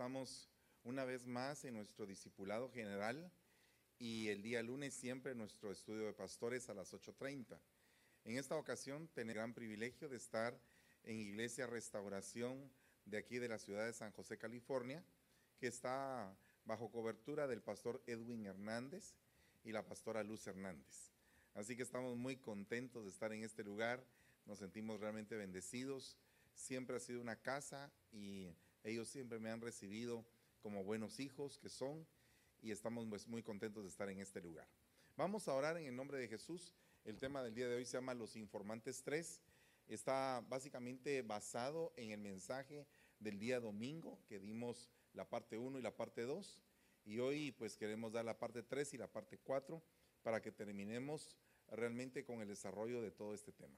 Estamos una vez más en nuestro discipulado general y el día lunes siempre nuestro estudio de pastores a las 8.30. En esta ocasión tengo el gran privilegio de estar en Iglesia Restauración de aquí de la ciudad de San José, California, que está bajo cobertura del pastor Edwin Hernández y la pastora Luz Hernández. Así que estamos muy contentos de estar en este lugar, nos sentimos realmente bendecidos. Siempre ha sido una casa y ellos siempre me han recibido como buenos hijos que son y estamos pues muy contentos de estar en este lugar. Vamos a orar en el nombre de Jesús. El tema del día de hoy se llama Los Informantes 3. Está básicamente basado en el mensaje del día domingo que dimos la parte 1 y la parte 2. Y hoy pues queremos dar la parte 3 y la parte 4 para que terminemos realmente con el desarrollo de todo este tema.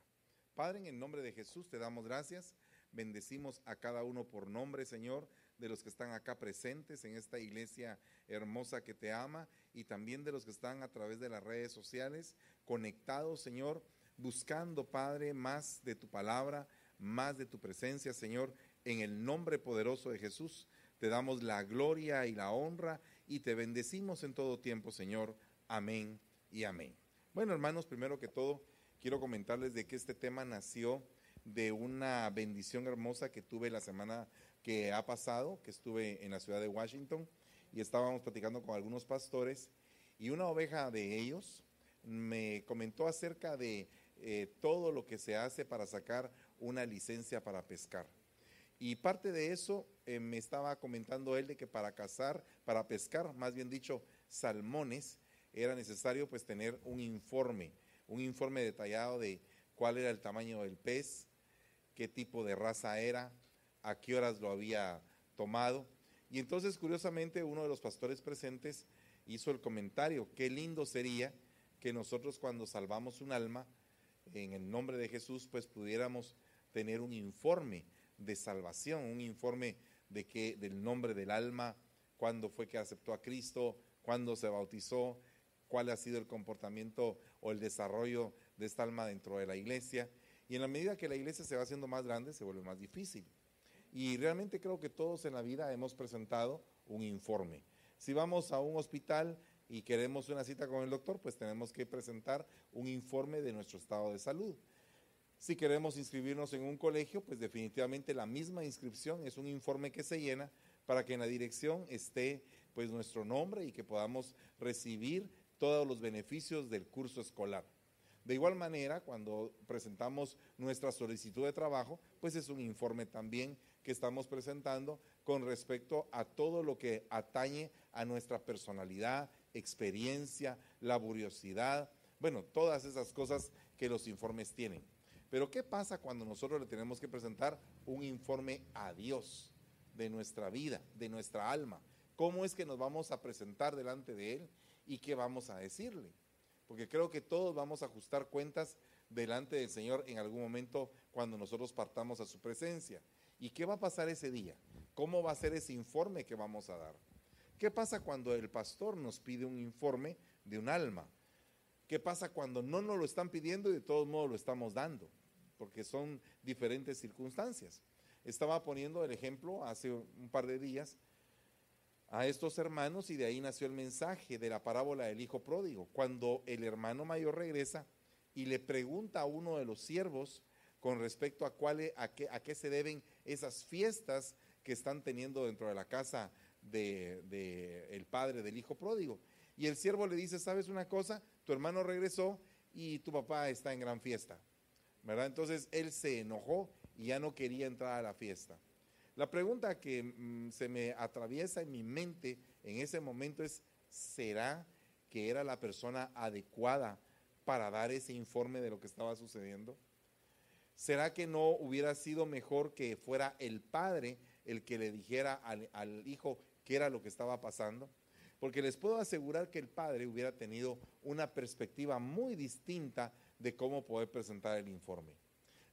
Padre, en el nombre de Jesús te damos gracias. Bendecimos a cada uno por nombre, Señor, de los que están acá presentes en esta iglesia hermosa que te ama y también de los que están a través de las redes sociales conectados, Señor, buscando, Padre, más de tu palabra, más de tu presencia, Señor, en el nombre poderoso de Jesús. Te damos la gloria y la honra y te bendecimos en todo tiempo, Señor. Amén y amén. Bueno, hermanos, primero que todo, quiero comentarles de que este tema nació de una bendición hermosa que tuve la semana que ha pasado, que estuve en la ciudad de Washington y estábamos platicando con algunos pastores y una oveja de ellos me comentó acerca de eh, todo lo que se hace para sacar una licencia para pescar. Y parte de eso eh, me estaba comentando él de que para cazar, para pescar, más bien dicho, salmones, era necesario pues tener un informe, un informe detallado de cuál era el tamaño del pez, qué tipo de raza era, a qué horas lo había tomado. Y entonces, curiosamente, uno de los pastores presentes hizo el comentario, qué lindo sería que nosotros cuando salvamos un alma, en el nombre de Jesús, pues pudiéramos tener un informe de salvación, un informe de que del nombre del alma, cuándo fue que aceptó a Cristo, cuándo se bautizó, cuál ha sido el comportamiento o el desarrollo de esta alma dentro de la iglesia. Y en la medida que la iglesia se va haciendo más grande, se vuelve más difícil. Y realmente creo que todos en la vida hemos presentado un informe. Si vamos a un hospital y queremos una cita con el doctor, pues tenemos que presentar un informe de nuestro estado de salud. Si queremos inscribirnos en un colegio, pues definitivamente la misma inscripción es un informe que se llena para que en la dirección esté pues nuestro nombre y que podamos recibir todos los beneficios del curso escolar. De igual manera, cuando presentamos nuestra solicitud de trabajo, pues es un informe también que estamos presentando con respecto a todo lo que atañe a nuestra personalidad, experiencia, laboriosidad, bueno, todas esas cosas que los informes tienen. Pero ¿qué pasa cuando nosotros le tenemos que presentar un informe a Dios de nuestra vida, de nuestra alma? ¿Cómo es que nos vamos a presentar delante de Él y qué vamos a decirle? Porque creo que todos vamos a ajustar cuentas delante del Señor en algún momento cuando nosotros partamos a su presencia. ¿Y qué va a pasar ese día? ¿Cómo va a ser ese informe que vamos a dar? ¿Qué pasa cuando el pastor nos pide un informe de un alma? ¿Qué pasa cuando no nos lo están pidiendo y de todos modos lo estamos dando? Porque son diferentes circunstancias. Estaba poniendo el ejemplo hace un par de días a estos hermanos y de ahí nació el mensaje de la parábola del hijo pródigo. Cuando el hermano mayor regresa y le pregunta a uno de los siervos con respecto a, cuál, a, qué, a qué se deben esas fiestas que están teniendo dentro de la casa del de, padre del hijo pródigo. Y el siervo le dice, ¿sabes una cosa? Tu hermano regresó y tu papá está en gran fiesta. ¿Verdad? Entonces él se enojó y ya no quería entrar a la fiesta. La pregunta que mm, se me atraviesa en mi mente en ese momento es, ¿será que era la persona adecuada para dar ese informe de lo que estaba sucediendo? ¿Será que no hubiera sido mejor que fuera el padre el que le dijera al, al hijo qué era lo que estaba pasando? Porque les puedo asegurar que el padre hubiera tenido una perspectiva muy distinta de cómo poder presentar el informe.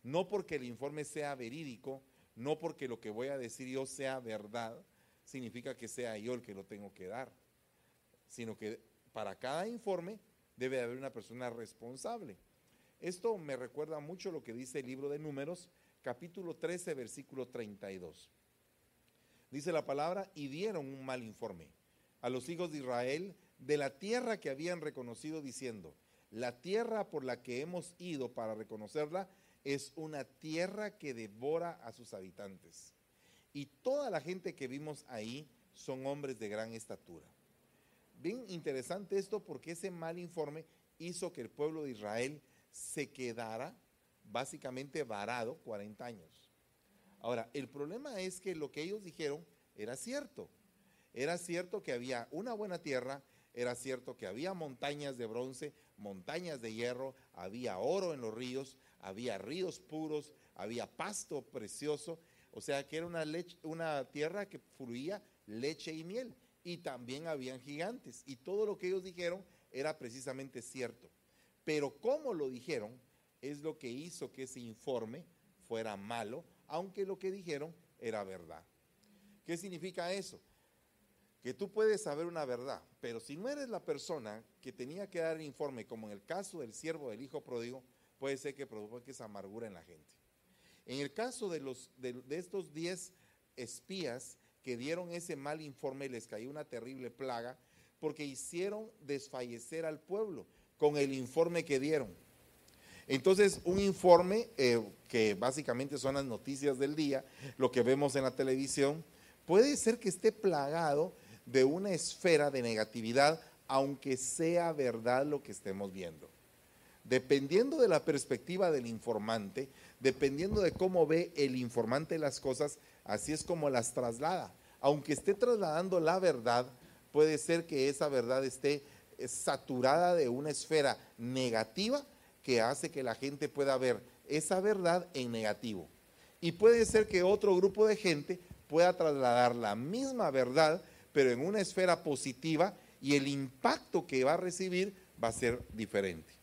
No porque el informe sea verídico, no porque lo que voy a decir yo sea verdad, significa que sea yo el que lo tengo que dar, sino que para cada informe debe haber una persona responsable. Esto me recuerda mucho lo que dice el libro de Números, capítulo 13, versículo 32. dice la palabra, y dieron un mal informe a los hijos de Israel de la tierra que habían reconocido diciendo, la tierra por la que hemos ido para reconocerla es una tierra que devora a sus habitantes. Y toda la gente que vimos ahí son hombres de gran estatura. Bien interesante esto porque ese mal informe hizo que el pueblo de Israel se quedara básicamente varado 40 años. Ahora, el problema es que lo que ellos dijeron era cierto. Era cierto que había una buena tierra, era cierto que había montañas de bronce, montañas de hierro, había oro en los ríos, había ríos puros, había pasto precioso, o sea que era una, una tierra que fluía leche y miel. Y también habían gigantes. Y todo lo que ellos dijeron era precisamente cierto. Pero cómo lo dijeron es lo que hizo que ese informe fuera malo, aunque lo que dijeron era verdad. ¿Qué significa eso? Que tú puedes saber una verdad, pero si no eres la persona que tenía que dar el informe, como en el caso del siervo del hijo pródigo, puede ser que provoque esa amargura en la gente. En el caso de, los, de, estos 10 espías que dieron ese mal informe, les cayó una terrible plaga, porque hicieron desfallecer al pueblo con el informe que dieron. Entonces, un informe eh, que básicamente son las noticias del día, lo que vemos en la televisión, puede ser que esté plagado de una esfera de negatividad, aunque sea verdad lo que estemos viendo. Dependiendo de la perspectiva del informante, dependiendo de cómo ve el informante las cosas, así es como las traslada. Aunque esté trasladando la verdad, puede ser que esa verdad esté saturada de una esfera negativa que hace que la gente pueda ver esa verdad en negativo. Y puede ser que otro grupo de gente pueda trasladar la misma verdad, pero en una esfera positiva y el impacto que va a recibir va a ser diferente.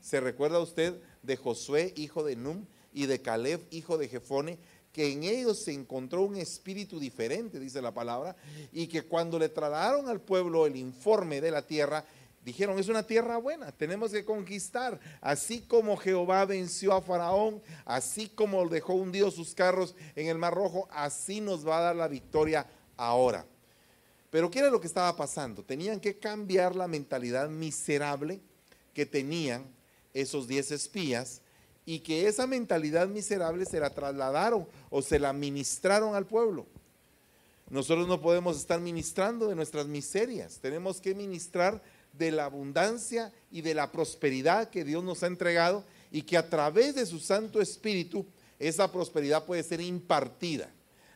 ¿Se recuerda usted de Josué, hijo de Num, y de Caleb, hijo de Jefone, que en ellos se encontró un espíritu diferente, dice la palabra, y que cuando le trasladaron al pueblo el informe de la tierra, Dijeron, es una tierra buena, tenemos que conquistar. Así como Jehová venció a Faraón, así como dejó hundidos sus carros en el Mar Rojo, así nos va a dar la victoria ahora. Pero ¿qué era lo que estaba pasando? Tenían que cambiar la mentalidad miserable que tenían esos diez espías y que esa mentalidad miserable se la trasladaron o se la ministraron al pueblo. Nosotros no podemos estar ministrando de nuestras miserias, tenemos que ministrar de la abundancia y de la prosperidad que Dios nos ha entregado y que a través de su Santo Espíritu esa prosperidad puede ser impartida.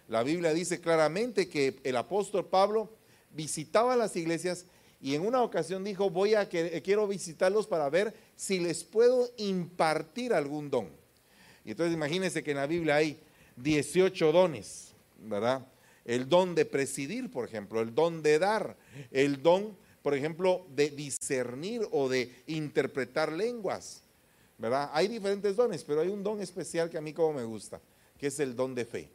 La Biblia dice claramente que el apóstol Pablo visitaba las iglesias y en una ocasión dijo, voy a que quiero visitarlos para ver si les puedo impartir algún don. Y entonces imagínense que en la Biblia hay 18 dones, ¿verdad? El don de presidir, por ejemplo, el don de dar, el don por ejemplo, de discernir o de interpretar lenguas. ¿Verdad? Hay diferentes dones, pero hay un don especial que a mí como me gusta, que es el don de fe.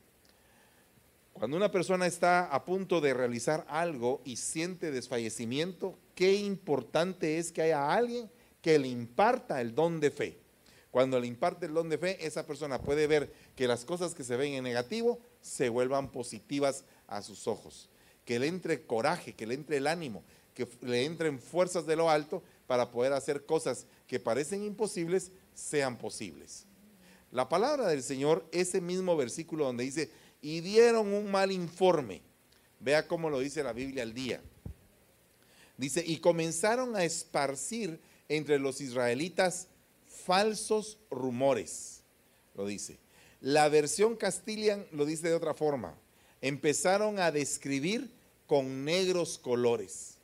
Cuando una persona está a punto de realizar algo y siente desfallecimiento, qué importante es que haya alguien que le imparta el don de fe. Cuando le imparte el don de fe, esa persona puede ver que las cosas que se ven en negativo se vuelvan positivas a sus ojos. Que le entre coraje, que le entre el ánimo, que le entren fuerzas de lo alto para poder hacer cosas que parecen imposibles sean posibles. La palabra del Señor, ese mismo versículo donde dice, y dieron un mal informe. Vea cómo lo dice la Biblia al día. Dice, y comenzaron a esparcir entre los israelitas falsos rumores. Lo dice. La versión Castilian lo dice de otra forma. Empezaron a describir con negros colores.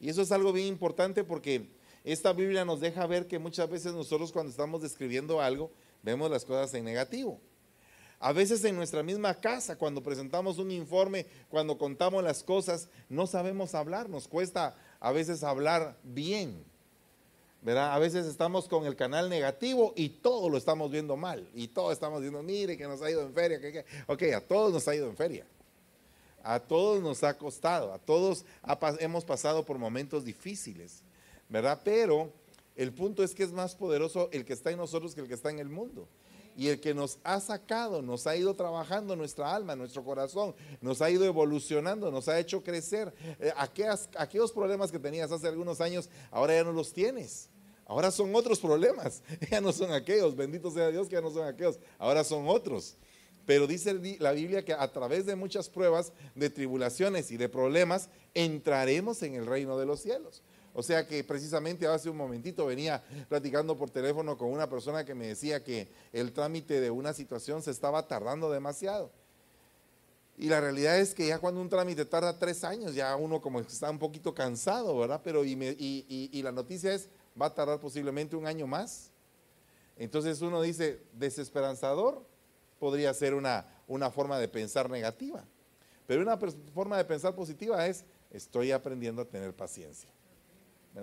Y eso es algo bien importante porque esta Biblia nos deja ver que muchas veces nosotros cuando estamos describiendo algo, vemos las cosas en negativo. A veces en nuestra misma casa, cuando presentamos un informe, cuando contamos las cosas, no sabemos hablar, nos cuesta a veces hablar bien. ¿Verdad? A veces estamos con el canal negativo y todo lo estamos viendo mal. Y todo estamos diciendo, mire que nos ha ido en feria. Que, Ok, a todos nos ha ido en feria. A todos nos ha costado, a todos hemos pasado por momentos difíciles, ¿verdad? Pero el punto es que es más poderoso el que está en nosotros que el que está en el mundo. y el que nos ha sacado, nos ha ido trabajando nuestra alma, nuestro corazón, nos ha ido evolucionando, nos ha hecho crecer. Eh, aquellos problemas que tenías hace algunos años, ahora ya no los tienes. Ahora son otros problemas, ya no son aquellos, bendito sea Dios que ya no son aquellos, ahora son otros. Pero dice la Biblia que a través de muchas pruebas, de tribulaciones y de problemas, entraremos en el reino de los cielos. O sea que precisamente hace un momentito venía platicando por teléfono con una persona que me decía que el trámite de una situación se estaba tardando demasiado. Y la realidad es que ya cuando un trámite tarda tres años, ya uno como está un poquito cansado, ¿verdad? Pero y, y la noticia es, va a tardar posiblemente un año más. Entonces uno dice, desesperanzador podría ser una, una forma de pensar negativa. Pero una forma de pensar positiva es, estoy aprendiendo a tener paciencia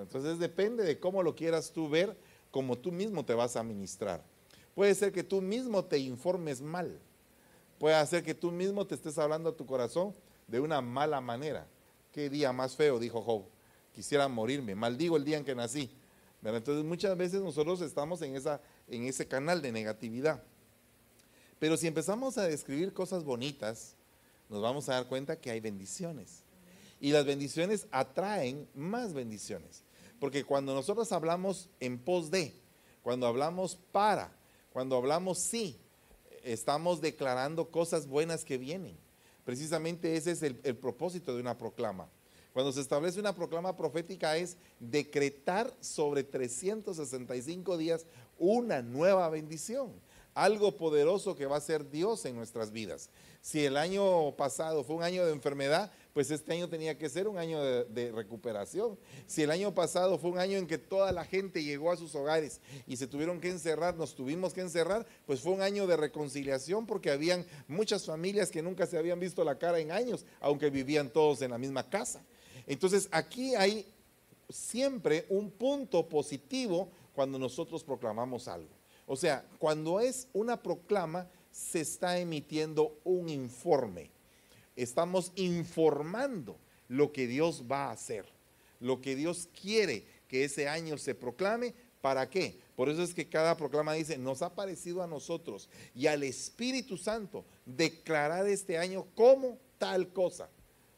entonces depende de cómo lo quieras tú ver, cómo tú mismo te vas a ministrar. Puede ser que tú mismo te informes mal. Puede ser que tú mismo te estés hablando a tu corazón de una mala manera. Qué día más feo, dijo Job. Quisiera morirme. Maldigo el día en que nací. Entonces muchas veces nosotros estamos en, esa, en ese canal de negatividad. Pero si empezamos a describir cosas bonitas, nos vamos a dar cuenta que hay bendiciones. Y las bendiciones atraen más bendiciones. Porque cuando nosotros hablamos en pos de, cuando hablamos para, cuando hablamos sí, estamos declarando cosas buenas que vienen. Precisamente ese es el, el propósito de una proclama. Cuando se establece una proclama profética es decretar sobre 365 días una nueva bendición algo poderoso que va a ser Dios en nuestras vidas. Si el año pasado fue un año de enfermedad, pues este año tenía que ser un año de, recuperación. Si el año pasado fue un año en que toda la gente llegó a sus hogares y se tuvieron que encerrar, nos tuvimos que encerrar, pues fue un año de reconciliación porque habían muchas familias que nunca se habían visto la cara en años, aunque vivían todos en la misma casa. Entonces aquí hay siempre un punto positivo cuando nosotros proclamamos algo. O sea, cuando es una proclama, se está emitiendo un informe. Estamos informando lo que Dios va a hacer, lo que Dios quiere que ese año se proclame. ¿Para qué? Por eso es que cada proclama dice, nos ha parecido a nosotros y al Espíritu Santo declarar este año como tal cosa.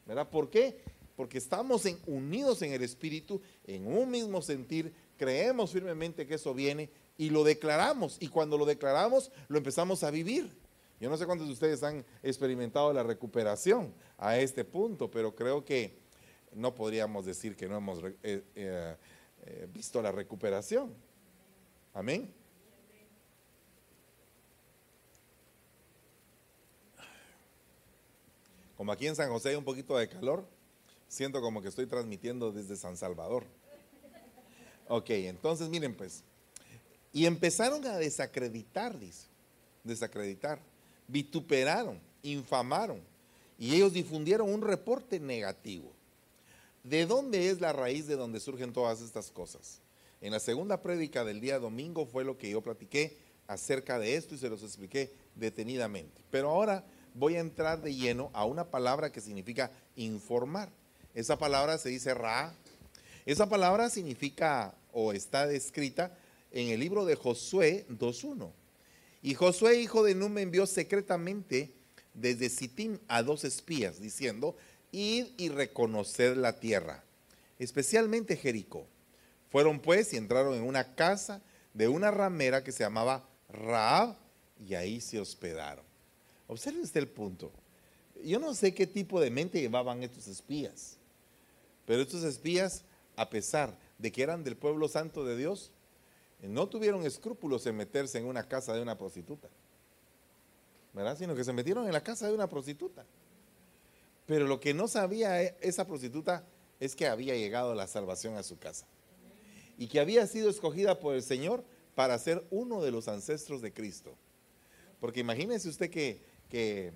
¿Verdad? ¿Por qué? Porque estamos unidos en el Espíritu, en un mismo sentir, creemos firmemente que eso viene y lo declaramos. Y cuando lo declaramos, lo empezamos a vivir. Yo no sé cuántos de ustedes han experimentado la recuperación a este punto, pero creo que no podríamos decir que no hemos eh, eh, eh, visto la recuperación. Amén. Como aquí en San José hay un poquito de calor, siento como que estoy transmitiendo desde San Salvador. Ok, entonces miren pues, y empezaron a desacreditar, dice, desacreditar, vituperaron, infamaron, y ellos difundieron un reporte negativo. ¿De dónde es la raíz de donde surgen todas estas cosas? En la segunda prédica del día domingo fue lo que yo platiqué acerca de esto y se los expliqué detenidamente. Pero ahora voy a entrar de lleno a una palabra que significa informar. Esa palabra se dice ra. Esa palabra significa o está descrita en el libro de Josué 2.1. Y Josué, hijo de Nun, envió secretamente desde Sitín a dos espías, diciendo, id y reconocer la tierra, especialmente Jericó. Fueron pues y entraron en una casa de una ramera que se llamaba Raab, y ahí se hospedaron. Observen usted el punto. Yo no sé qué tipo de mente llevaban estos espías, pero estos espías, a pesar de que eran del pueblo santo de Dios, no tuvieron escrúpulos en meterse en una casa de una prostituta, ¿verdad? Sino que se metieron en la casa de una prostituta. Pero lo que no sabía e, esa prostituta es que había llegado la salvación a su casa y que había sido escogida por el Señor para ser uno de los ancestros de Cristo. Porque imagínese usted que, que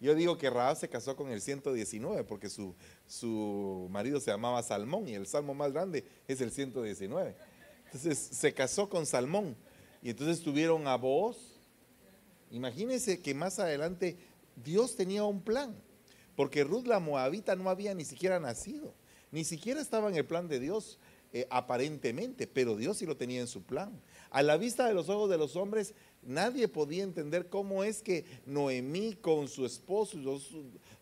yo digo que Raab se casó con el 119 porque su, su marido se llamaba Salmón y el salmo más grande es el 119. Entonces se casó con Salmón y entonces tuvieron a Boaz. Imagínense que más adelante Dios tenía un plan, porque Ruth la Moabita no había ni siquiera nacido, ni siquiera estaba en el plan de Dios eh, aparentemente, pero Dios sí lo tenía en su plan. A la vista de los ojos de los hombres, Nadie podía entender cómo es que Noemí con su esposo y los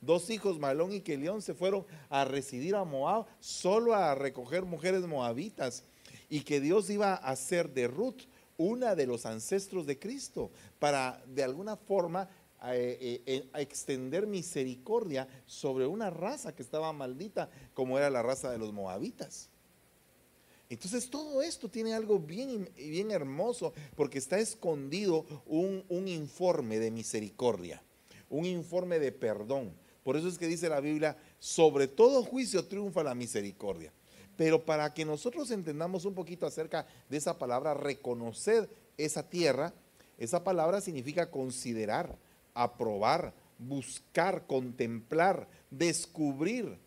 dos hijos, Malón y Kelión, se fueron a residir a Moab solo a recoger mujeres moabitas y que Dios iba a hacer de Ruth una de los ancestros de Cristo para de alguna forma eh, eh, extender misericordia sobre una raza que estaba maldita como era la raza de los moabitas. Entonces todo esto tiene algo bien, bien hermoso porque está escondido un, un informe de misericordia, un informe de perdón. Por eso es que dice la Biblia, sobre todo juicio triunfa la misericordia. Pero para que nosotros entendamos un poquito acerca de esa palabra, reconocer esa tierra, esa palabra significa considerar, aprobar, buscar, contemplar, descubrir,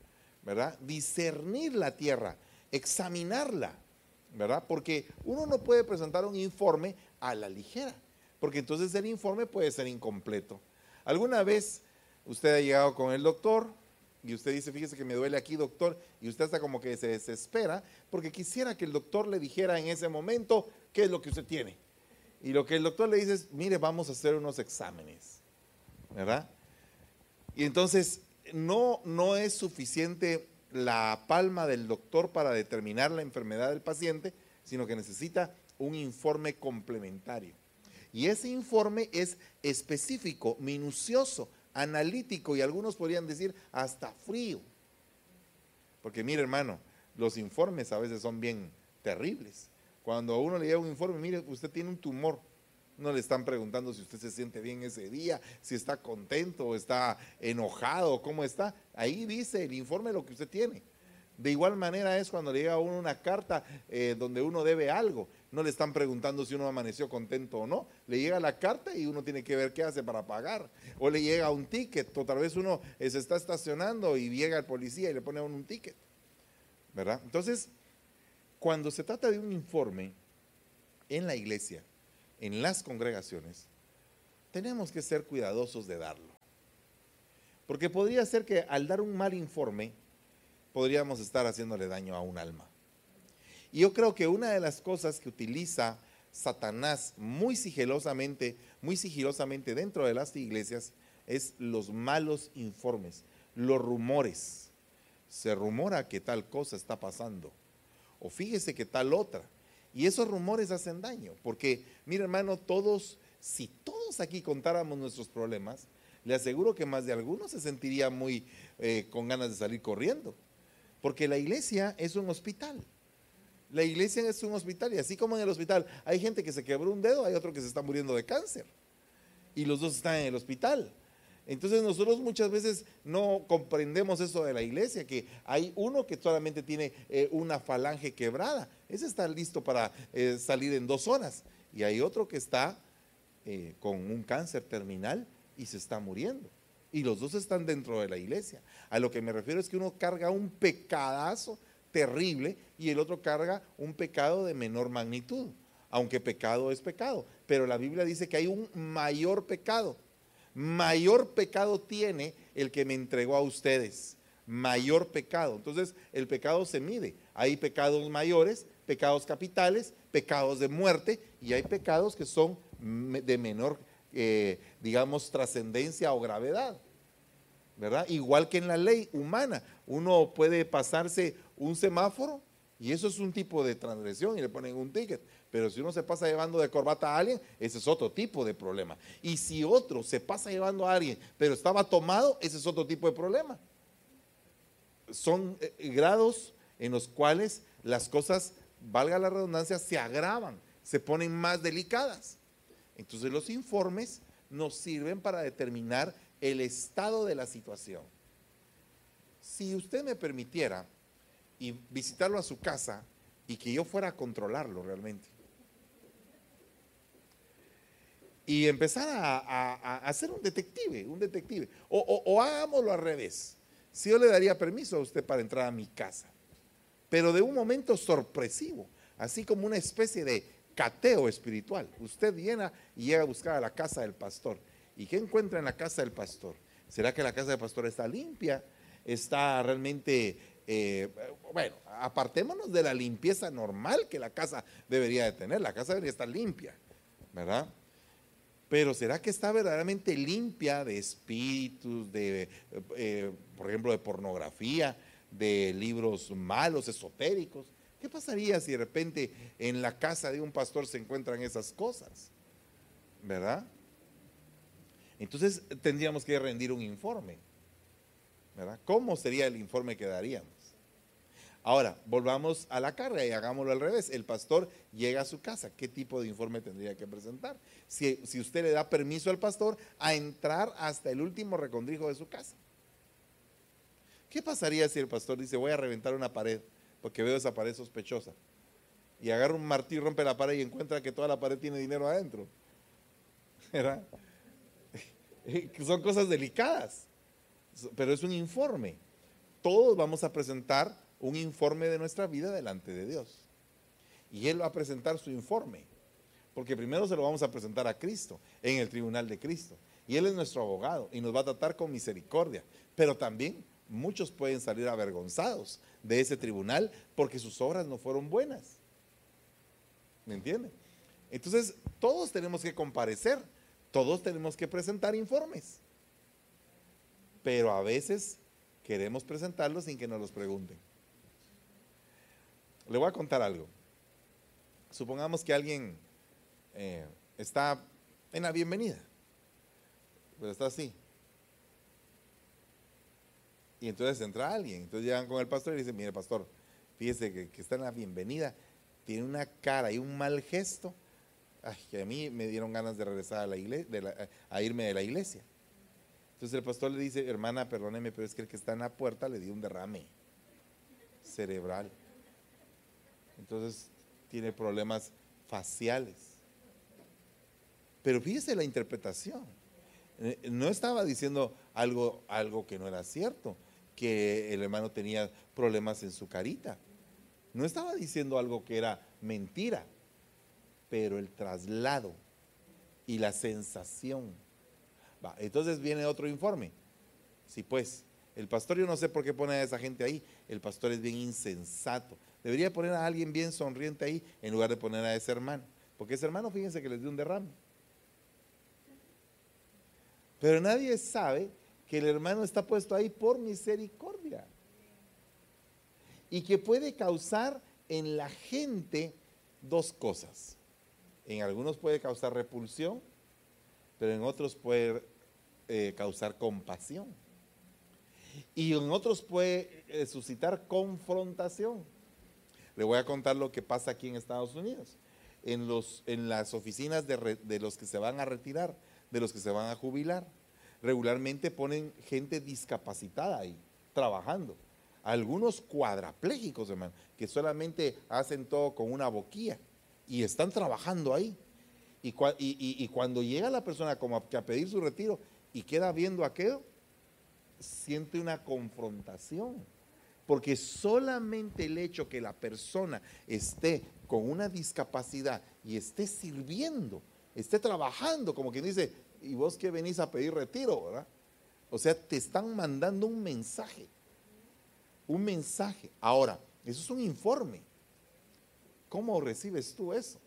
¿verdad? Discernir la tierra examinarla, ¿verdad? Porque uno no puede presentar un informe a la ligera, porque entonces el informe puede ser incompleto. ¿Alguna vez usted ha llegado con el doctor y usted dice, fíjese que me duele aquí, doctor, y usted está como que se desespera porque quisiera que el doctor le dijera en ese momento qué es lo que usted tiene? Y lo que el doctor le dice es, mire, vamos a hacer unos exámenes, ¿verdad? Y entonces no, no es suficiente la palma del doctor para determinar la enfermedad del paciente, sino que necesita un informe complementario. Y ese informe es específico, minucioso, analítico y algunos podrían decir hasta frío. Porque mire hermano, los informes a veces son bien terribles. Cuando a uno le llega un informe, mire, usted tiene un tumor, no le están preguntando si usted se siente bien ese día, si está contento está enojado, cómo está. Ahí dice el informe lo que usted tiene. De igual manera es cuando le llega a uno una carta eh, donde uno debe algo. No le están preguntando si uno amaneció contento o no. Le llega la carta y uno tiene que ver qué hace para pagar. O le llega un ticket. O tal vez uno eh, se está estacionando y llega el policía y le pone a uno un ticket. ¿Verdad? Entonces, cuando se trata de un informe en la iglesia, en las congregaciones, tenemos que ser cuidadosos de darlo. Porque podría ser que al dar un mal informe, podríamos estar haciéndole daño a un alma. Y yo creo que una de las cosas que utiliza Satanás muy sigilosamente, muy sigilosamente dentro de las iglesias es los malos informes, los rumores. Se rumora que tal cosa está pasando. O fíjese que tal otra. Y esos rumores hacen daño, porque, mira hermano, todos, si todos aquí contáramos nuestros problemas, le aseguro que más de algunos se sentiría muy eh, con ganas de salir corriendo, porque la iglesia es un hospital. La iglesia es un hospital y así como en el hospital hay gente que se quebró un dedo, hay otro que se está muriendo de cáncer y los dos están en el hospital. Entonces nosotros muchas veces no comprendemos eso de la iglesia, que hay uno que solamente tiene eh, una falange quebrada, ese está listo para eh, salir en dos horas, y hay otro que está eh, con un cáncer terminal y se está muriendo. Y los dos están dentro de la iglesia. A lo que me refiero es que uno carga un pecadazo terrible y el otro carga un pecado de menor magnitud, aunque pecado es pecado. Pero la Biblia dice que hay un mayor pecado mayor pecado tiene el que me entregó a ustedes. Mayor pecado. Entonces, el pecado se mide. Hay pecados mayores, pecados capitales, pecados de muerte y hay pecados que son de menor, eh, digamos, trascendencia o gravedad. ¿Verdad? Igual que en la ley humana, uno puede pasarse un semáforo y eso es un tipo de transgresión y le ponen un ticket. Pero si uno se pasa llevando de corbata a alguien, ese es otro tipo de problema. Y si otro se pasa llevando a alguien, pero estaba tomado, ese es otro tipo de problema. Son eh, grados en los cuales las cosas, valga la redundancia, se agravan, se ponen más delicadas. Entonces los informes nos sirven para determinar el estado de la situación. Si usted me permitiera visitarlo a su casa y que yo fuera a controlarlo realmente, y empezar a, a, ser un detective, un detective. O, hagámoslo al revés. Si yo le daría permiso a usted para entrar a mi casa, pero de un momento sorpresivo, así como una especie de cateo espiritual. Usted viene y llega a buscar a la casa del pastor. ¿Y qué encuentra en la casa del pastor? ¿Será que la casa del pastor está limpia? ¿Está realmente, eh, bueno, apartémonos de la limpieza normal que la casa debería de tener? La casa debería estar limpia, ¿verdad? Pero ¿será que está verdaderamente limpia de espíritus, de, eh, por ejemplo, de pornografía, de libros malos, esotéricos? ¿Qué pasaría si de repente en la casa de un pastor se encuentran esas cosas? ¿Verdad? Entonces tendríamos que rendir un informe. ¿Verdad? ¿Cómo sería el informe que daríamos? Ahora, volvamos a la carga y hagámoslo al revés. El pastor llega a su casa. ¿Qué tipo de informe tendría que presentar? Si, si usted le da permiso al pastor a entrar hasta el último recondrijo de su casa. ¿Qué pasaría si el pastor dice, voy a reventar una pared porque veo esa pared sospechosa? Y agarra un martillo, rompe la pared y encuentra que toda la pared tiene dinero adentro. ¿Verdad? Son cosas delicadas, pero es un informe. Todos vamos a presentar un informe de nuestra vida delante de Dios. Y Él va a presentar su informe, porque primero se lo vamos a presentar a Cristo, en el tribunal de Cristo. Y Él es nuestro abogado y nos va a tratar con misericordia. Pero también muchos pueden salir avergonzados de ese tribunal porque sus obras no fueron buenas. ¿Me entiende? Entonces, todos tenemos que comparecer, todos tenemos que presentar informes. Pero a veces queremos presentarlos sin que nos los pregunten. Le voy a contar algo. Supongamos que alguien eh, está en la bienvenida, pero está así. Y entonces entra alguien, entonces llegan con el pastor y dicen, mire pastor, fíjese que, está en la bienvenida, tiene una cara y un mal gesto, ay, que a mí me dieron ganas de regresar a, la iglesia, a irme de la iglesia. Entonces el pastor le dice, hermana, perdóneme, pero es que el que está en la puerta le dio un derrame cerebral entonces tiene problemas faciales. Pero fíjese la interpretación. Eh, no estaba diciendo algo, algo que no era cierto, que el hermano tenía problemas en su carita. No estaba diciendo algo que era mentira, pero el traslado y la sensación. Va, entonces viene otro informe. Sí, pues, el pastor yo no sé por qué pone a esa gente ahí. El pastor es bien insensato. Debería poner a alguien bien sonriente ahí en lugar de poner a ese hermano. Porque ese hermano, fíjense que les dio un derrame. Pero nadie sabe que el hermano está puesto ahí por misericordia. Y que puede causar en la gente dos cosas. En algunos puede causar repulsión, pero en otros puede eh, causar compasión. Y en otros puede eh, suscitar confrontación. Le voy a contar lo que pasa aquí en Estados Unidos. En, los, en las oficinas de, los que se van a retirar, de los que se van a jubilar, regularmente ponen gente discapacitada ahí, trabajando. Algunos cuadraplégicos, hermano, que solamente hacen todo con una boquilla y están trabajando ahí. Y, cuando llega la persona como a, a, pedir su retiro y queda viendo aquello, siente una confrontación porque solamente el hecho que la persona esté con una discapacidad y esté sirviendo, esté trabajando, como quien dice, y vos que venís a pedir retiro, ¿verdad? O sea, te están mandando un mensaje. Un mensaje. Ahora, eso es un informe. ¿Cómo recibes tú eso?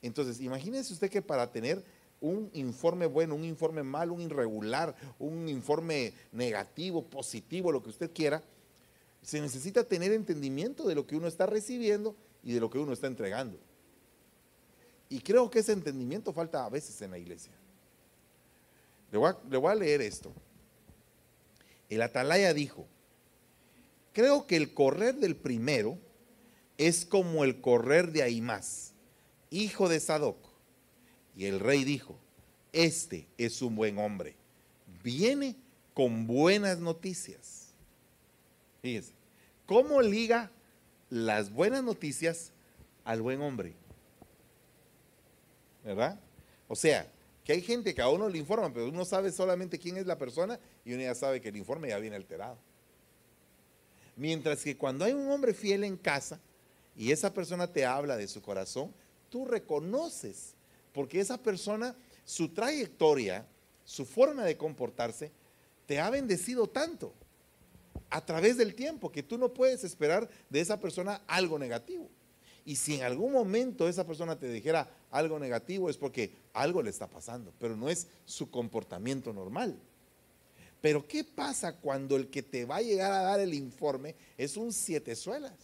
Entonces, imagínese usted que para tener un informe bueno, un informe malo, un irregular, un informe negativo, positivo, lo que usted quiera, se necesita tener entendimiento de lo que uno está recibiendo y de lo que uno está entregando. Y creo que ese entendimiento falta a veces en la iglesia. Le voy a, leer esto. El atalaya dijo, creo que el correr del primero es como el correr de Aimás, hijo de Sadoc. Y el rey dijo, este es un buen hombre, viene con buenas noticias. Fíjese, ¿cómo liga las buenas noticias al buen hombre? ¿Verdad? O sea, que hay gente que a uno le informa, pero uno sabe solamente quién es la persona y uno ya sabe que el informe ya viene alterado. Mientras que cuando hay un hombre fiel en casa y esa persona te habla de su corazón, tú reconoces, porque esa persona, su trayectoria, su forma de comportarse, te ha bendecido tanto a través del tiempo, que tú no puedes esperar de esa persona algo negativo. Y si en algún momento esa persona te dijera algo negativo es porque algo le está pasando, pero no es su comportamiento normal. Pero ¿qué pasa cuando el que te va a llegar a dar el informe es un siete suelas?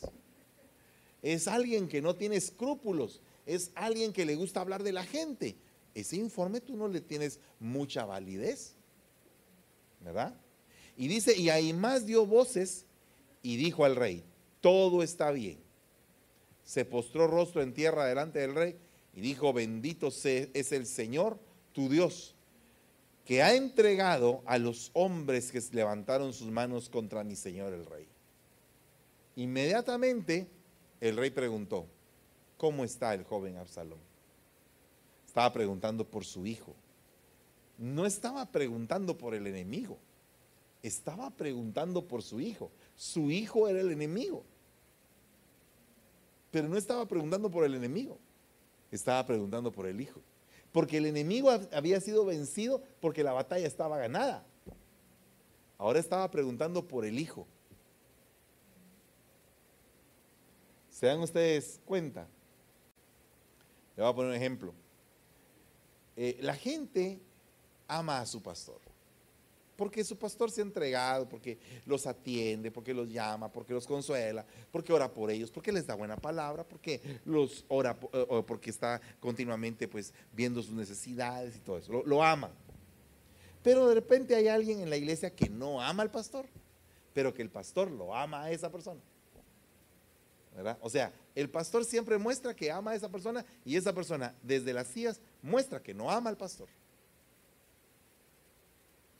Es alguien que no tiene escrúpulos, es alguien que le gusta hablar de la gente. Ese informe tú no le tienes mucha validez, ¿verdad? Y dice, y ahí más dio voces y dijo al rey, todo está bien. Se postró rostro en tierra delante del rey y dijo, bendito es el Señor, tu Dios, que ha entregado a los hombres que levantaron sus manos contra mi Señor el rey. Inmediatamente el rey preguntó, ¿cómo está el joven Absalón? Estaba preguntando por su hijo. No estaba preguntando por el enemigo. Estaba preguntando por su hijo. Su hijo era el enemigo. Pero no estaba preguntando por el enemigo. Estaba preguntando por el hijo. Porque el enemigo había sido vencido porque la batalla estaba ganada. Ahora estaba preguntando por el hijo. ¿Se dan ustedes cuenta? Le voy a poner un ejemplo. Eh, la gente ama a su pastor. Porque su pastor se ha entregado, porque los atiende, porque los llama, porque los consuela, porque ora por ellos, porque les da buena palabra, porque los ora, eh, porque está continuamente pues viendo sus necesidades y todo eso. Lo, ama. Pero de repente hay alguien en la iglesia que no ama al pastor, pero que el pastor lo ama a esa persona. ¿verdad? O sea, el pastor siempre muestra que ama a esa persona y esa persona desde las sillas muestra que no ama al pastor.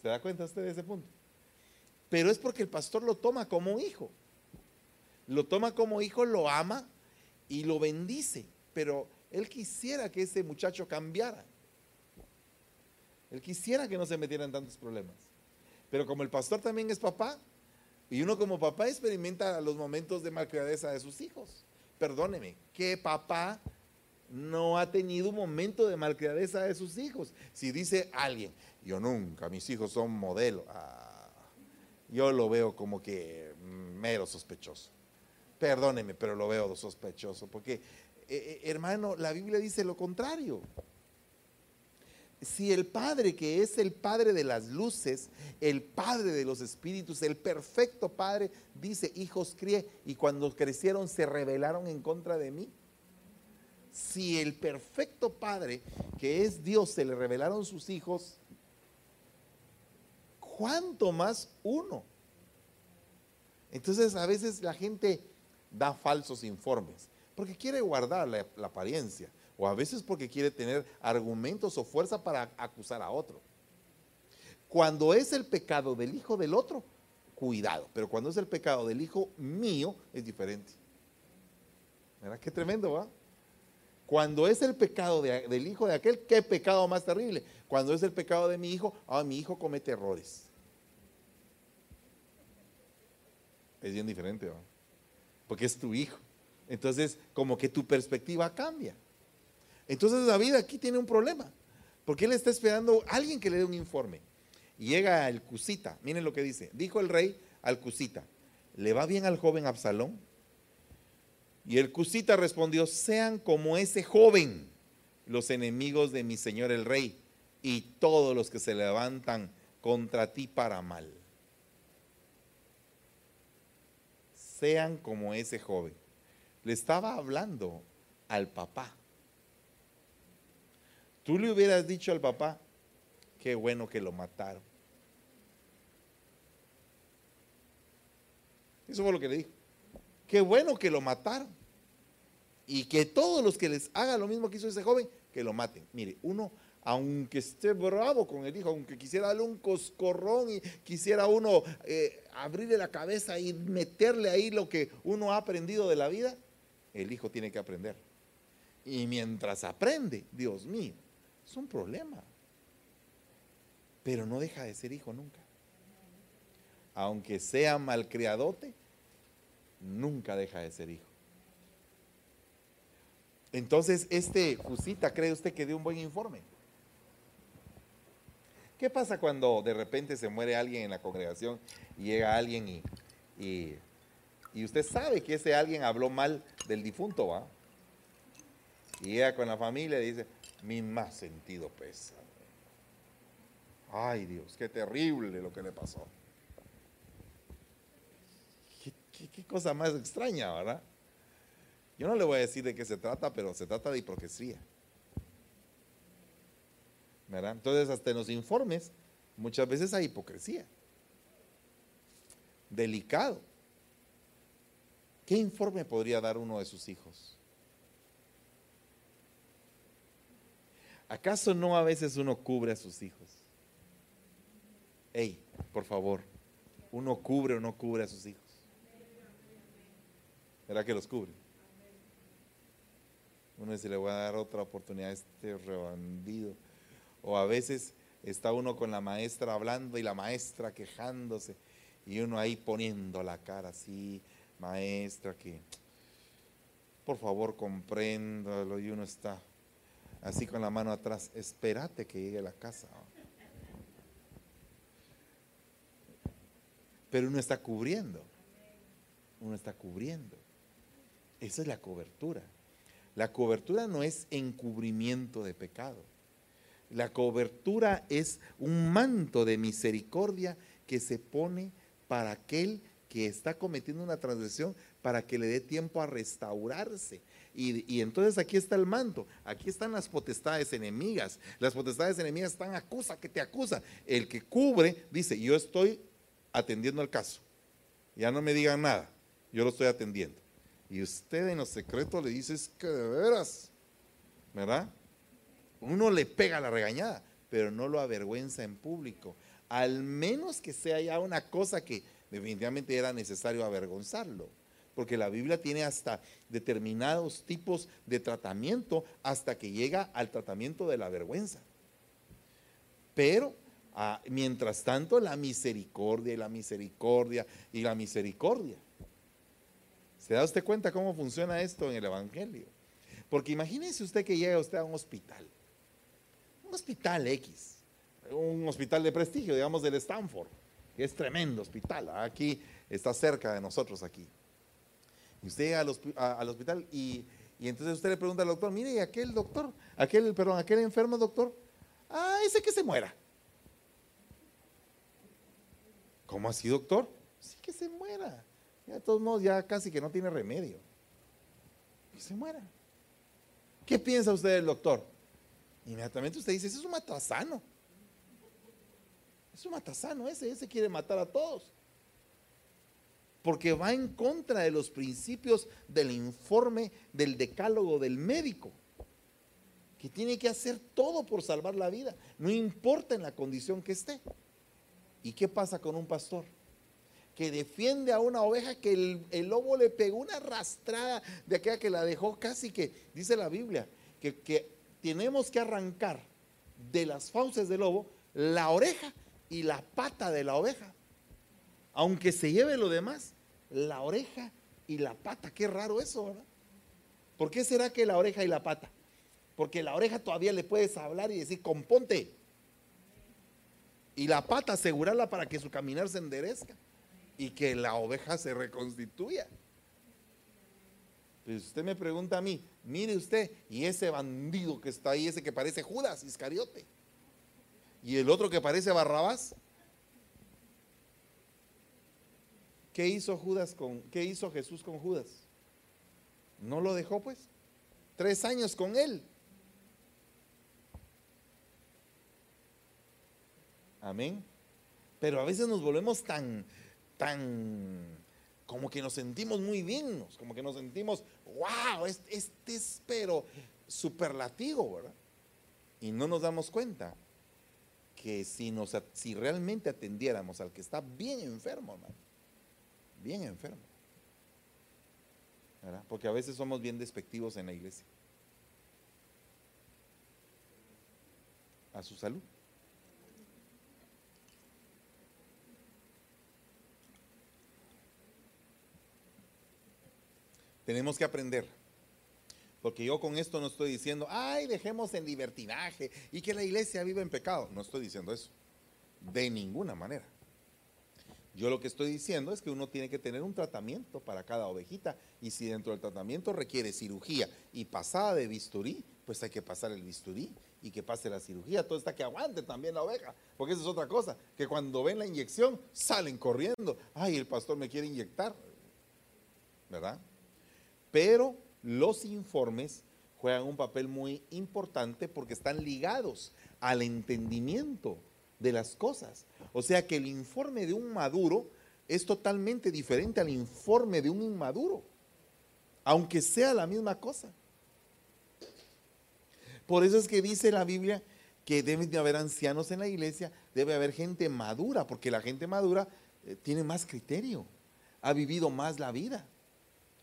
¿Se da cuenta usted de ese punto? Pero es porque el pastor lo toma como hijo. Lo toma como hijo, lo ama y lo bendice. Pero él quisiera que ese muchacho cambiara. Él quisiera que no se metiera en tantos problemas. Pero como el pastor también es papá, y uno como papá experimenta los momentos de malcriadeza de sus hijos. Perdóneme, ¿qué papá no ha tenido un momento de malcriadeza de sus hijos? Si dice alguien, yo nunca, mis hijos son modelo. Ah, yo lo veo como que mero sospechoso. Perdóneme, pero lo veo sospechoso, porque eh, eh, hermano, la Biblia dice lo contrario. Si el Padre, que es el Padre de las luces, el Padre de los espíritus, el perfecto Padre, dice, hijos crié, y cuando crecieron se rebelaron en contra de mí. Si el perfecto Padre, que es Dios, se le revelaron sus hijos, ¿cuánto más uno? Entonces a veces la gente da falsos informes porque quiere guardar la, apariencia o a veces porque quiere tener argumentos o fuerza para acusar a otro. Cuando es el pecado del hijo del otro, cuidado, pero cuando es el pecado del hijo mío es diferente. ¿Verdad? Qué tremendo, ¿va? Cuando es el pecado del hijo de aquel, qué pecado más terrible. Cuando es el pecado de mi hijo, ah, mi hijo comete errores. es bien diferente, porque es tu hijo. Entonces, como que tu perspectiva cambia. Entonces David aquí tiene un problema, porque él está esperando a alguien que le dé un informe. Y llega el Cusita, miren lo que dice, dijo el rey al Cusita, ¿le va bien al joven Absalón? Y el Cusita respondió, sean como ese joven los enemigos de mi señor el rey y todos los que se levantan contra ti para mal. sean como ese joven. Le estaba hablando al papá. Tú le hubieras dicho al papá, qué bueno que lo mataron. Eso fue lo que le dijo. Qué bueno que lo mataron. Y que todos los que les haga lo mismo que hizo ese joven, que lo maten. Mire, uno aunque esté bravo con el hijo, aunque quisiera darle un coscorrón y quisiera uno eh, abrirle la cabeza y meterle ahí lo que uno ha aprendido de la vida, el hijo tiene que aprender. Y mientras aprende, Dios mío, es un problema. Pero no deja de ser hijo nunca. Aunque sea malcriadote, nunca deja de ser hijo. Entonces, este Fusita, ¿cree usted que dio un buen informe? ¿Qué pasa cuando de repente se muere alguien en la congregación y llega alguien y, y, usted sabe que ese alguien habló mal del difunto, ¿va? Y llega con la familia y dice, mi más sentido pesa. Ay Dios, qué terrible lo que le pasó. Qué, cosa más extraña, ¿verdad? Yo no le voy a decir de qué se trata, pero se trata de hipocresía. ¿verdad? Entonces, hasta en los informes, muchas veces hay hipocresía. Delicado. ¿Qué informe podría dar uno de sus hijos? ¿Acaso no a veces uno cubre a sus hijos? Ey, por favor, uno cubre o no cubre a sus hijos. ¿Verdad que los cubre? Uno dice, le voy a dar otra oportunidad a este rebandido. O a veces está uno con la maestra hablando y la maestra quejándose y uno ahí poniendo la cara así, maestra, que por favor compréndalo y uno está así con la mano atrás, espérate que llegue a la casa. Pero uno está cubriendo, uno está cubriendo. Esa es la cobertura. La cobertura no es encubrimiento de pecado. La cobertura es un manto de misericordia que se pone para aquel que está cometiendo una transgresión para que le dé tiempo a restaurarse. Y, entonces aquí está el manto, aquí están las potestades enemigas. Las potestades enemigas están acusa, que te acusa. El que cubre dice, yo estoy atendiendo el caso. Ya no me digan nada, yo lo estoy atendiendo. Y usted en los secretos le dice, es que de veras, ¿verdad? Uno le pega la regañada, pero no lo avergüenza en público. Al menos que sea ya una cosa que definitivamente era necesario avergonzarlo. Porque la Biblia tiene hasta determinados tipos de tratamiento hasta que llega al tratamiento de la vergüenza. Pero ah, mientras tanto la misericordia y la misericordia y la misericordia. ¿Se da usted cuenta cómo funciona esto en el Evangelio? Porque imagínese usted que llega usted a un hospital, un hospital X, un hospital de prestigio, digamos del Stanford, es tremendo hospital, aquí está cerca de nosotros aquí. Y usted llega al, hospital y, entonces usted le pregunta al doctor, mire, ¿y aquel doctor? Aquel, perdón, aquel enfermo doctor, ah, ese que se muera. ¿Cómo así, doctor? Sí, que se muera. Ya, de todos modos, ya casi que no tiene remedio. Que se muera. ¿Qué piensa usted del doctor? Inmediatamente usted dice, ese es un matasano. Es un matasano ese, ese quiere matar a todos. Porque va en contra de los principios del informe del decálogo del médico, que tiene que hacer todo por salvar la vida, no importa en la condición que esté. ¿Y qué pasa con un pastor? Que defiende a una oveja que el, el lobo le pegó una arrastrada de aquella que la dejó casi que, dice la Biblia, que, que tenemos que arrancar de las fauces del lobo la oreja y la pata de la oveja. Aunque se lleve lo demás, la oreja y la pata. Qué raro eso, ¿verdad? ¿Por qué será que la oreja y la pata? Porque la oreja todavía le puedes hablar y decir, componte. Y la pata asegurarla para que su caminar se enderezca y que la oveja se reconstituya. Pues usted me pregunta a mí, mire usted, y ese bandido que está ahí, ese que parece Judas Iscariote y el otro que parece Barrabás. ¿Qué hizo Judas con qué hizo Jesús con Judas? No lo dejó pues. Tres años con él. Amén. Pero a veces nos volvemos tan, tan, como que nos sentimos muy dignos, como que nos sentimos, wow, este, es pero superlativo, ¿verdad? Y no nos damos cuenta que si, nos, si realmente atendiéramos al que está bien enfermo, hermano, bien enfermo, porque a veces somos bien despectivos en la iglesia, a su salud. Tenemos que aprender porque yo con esto no estoy diciendo, ay, dejemos en libertinaje y que la iglesia viva en pecado. No estoy diciendo eso. De ninguna manera. Yo lo que estoy diciendo es que uno tiene que tener un tratamiento para cada ovejita y si dentro del tratamiento requiere cirugía y pasada de bisturí, pues hay que pasar el bisturí y que pase la cirugía. Todo está que aguante también la oveja, porque esa es otra cosa, que cuando ven la inyección salen corriendo. Ay, el pastor me quiere inyectar, ¿verdad? Pero los informes juegan un papel muy importante porque están ligados al entendimiento de las cosas. O sea que el informe de un maduro es totalmente diferente al informe de un inmaduro, aunque sea la misma cosa. Por eso es que dice la Biblia que debe de haber ancianos en la iglesia, debe haber gente madura, porque la gente madura eh, tiene más criterio, ha vivido más la vida,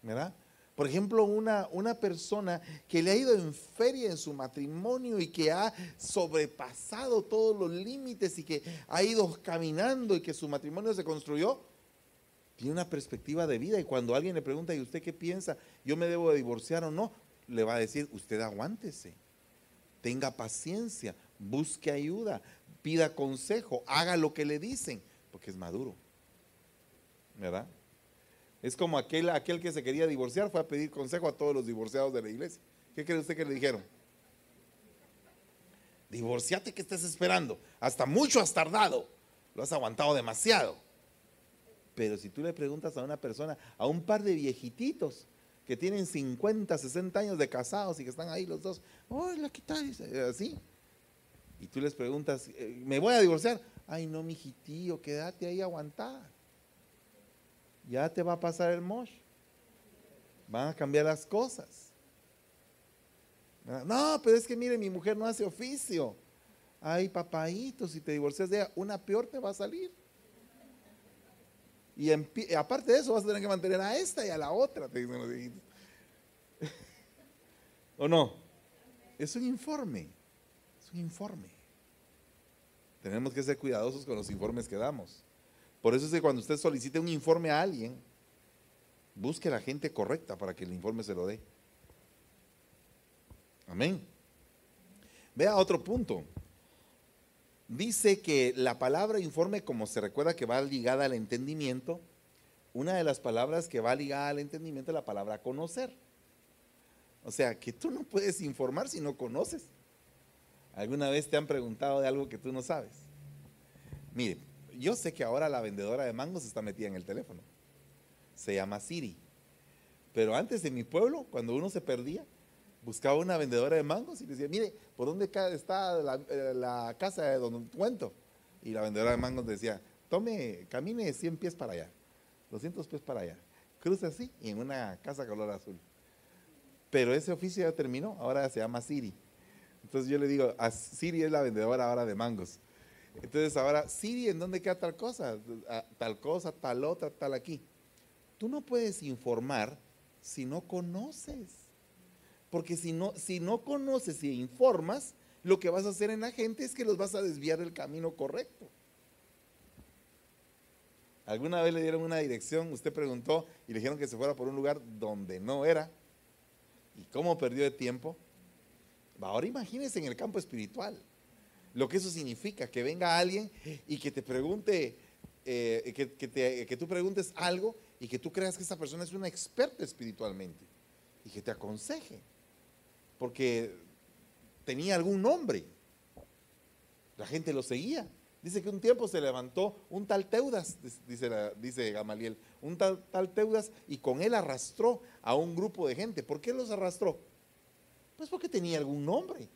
¿verdad? Por ejemplo, una, una persona que le ha ido en feria en su matrimonio y que ha sobrepasado todos los límites y que ha ido caminando y que su matrimonio se construyó, tiene una perspectiva de vida y cuando alguien le pregunta, ¿y usted qué piensa? ¿Yo me debo de divorciar o no? Le va a decir, usted aguántese, tenga paciencia, busque ayuda, pida consejo, haga lo que le dicen, porque es maduro. ¿Verdad? Es como aquel, aquel que se quería divorciar, fue a pedir consejo a todos los divorciados de la iglesia. ¿Qué cree usted que le dijeron? Divorciate que estés esperando. Hasta mucho has tardado. Lo has aguantado demasiado. Pero si tú le preguntas a una persona, a un par de viejititos que tienen 50, 60 años de casados y que están ahí los dos, ¡oh, la dice Así. Y tú les preguntas, eh, ¿me voy a divorciar? Ay, no, mijitío, quédate ahí aguantar ya te va a pasar el mosh. Van a cambiar las cosas. No, pero es que mire, mi mujer no hace oficio. Ay, papaito, si te divorcias de ella, una peor te va a salir. Y aparte de eso, vas a tener que mantener a esta y a la otra, te dicen los ¿O no? Es un informe. Es un informe. Tenemos que ser cuidadosos con los informes que damos. Por eso es que cuando usted solicite un informe a alguien, busque la gente correcta para que el informe se lo dé. Amén. Vea otro punto. Dice que la palabra informe, como se recuerda que va ligada al entendimiento, una de las palabras que va ligada al entendimiento es la palabra conocer. O sea, que tú no puedes informar si no conoces. ¿Alguna vez te han preguntado de algo que tú no sabes? Mire, yo sé que ahora la vendedora de mangos está metida en el teléfono. Se llama Siri. Pero antes en mi pueblo, cuando uno se perdía, buscaba una vendedora de mangos y decía, mire, ¿por dónde está eh, la, casa de Don Cuento? Y la vendedora de mangos decía, tome, camine 100 pies para allá, 200 pies para allá, cruce así y en una casa color azul. Pero ese oficio ya terminó, ahora se llama Siri. Entonces yo le digo, a Siri es la vendedora ahora de mangos. Entonces ahora, Siri, ¿en dónde queda tal cosa? Tal cosa, tal otra, tal aquí. Tú no puedes informar si no conoces. Porque si no, si no conoces y informas, lo que vas a hacer en la gente es que los vas a desviar del camino correcto. Alguna vez le dieron una dirección, usted preguntó y le dijeron que se fuera por un lugar donde no era. ¿Y cómo perdió de tiempo? Ahora imagínese en el campo espiritual lo que eso significa, que venga alguien y que te pregunte, eh, que, tú preguntes algo y que tú creas que esa persona es una experta espiritualmente y que te aconseje, porque tenía algún nombre. La gente lo seguía. Dice que un tiempo se levantó un tal Teudas, dice, dice Gamaliel, un tal Teudas y con él arrastró a un grupo de gente. ¿Por qué los arrastró? Pues porque tenía algún nombre.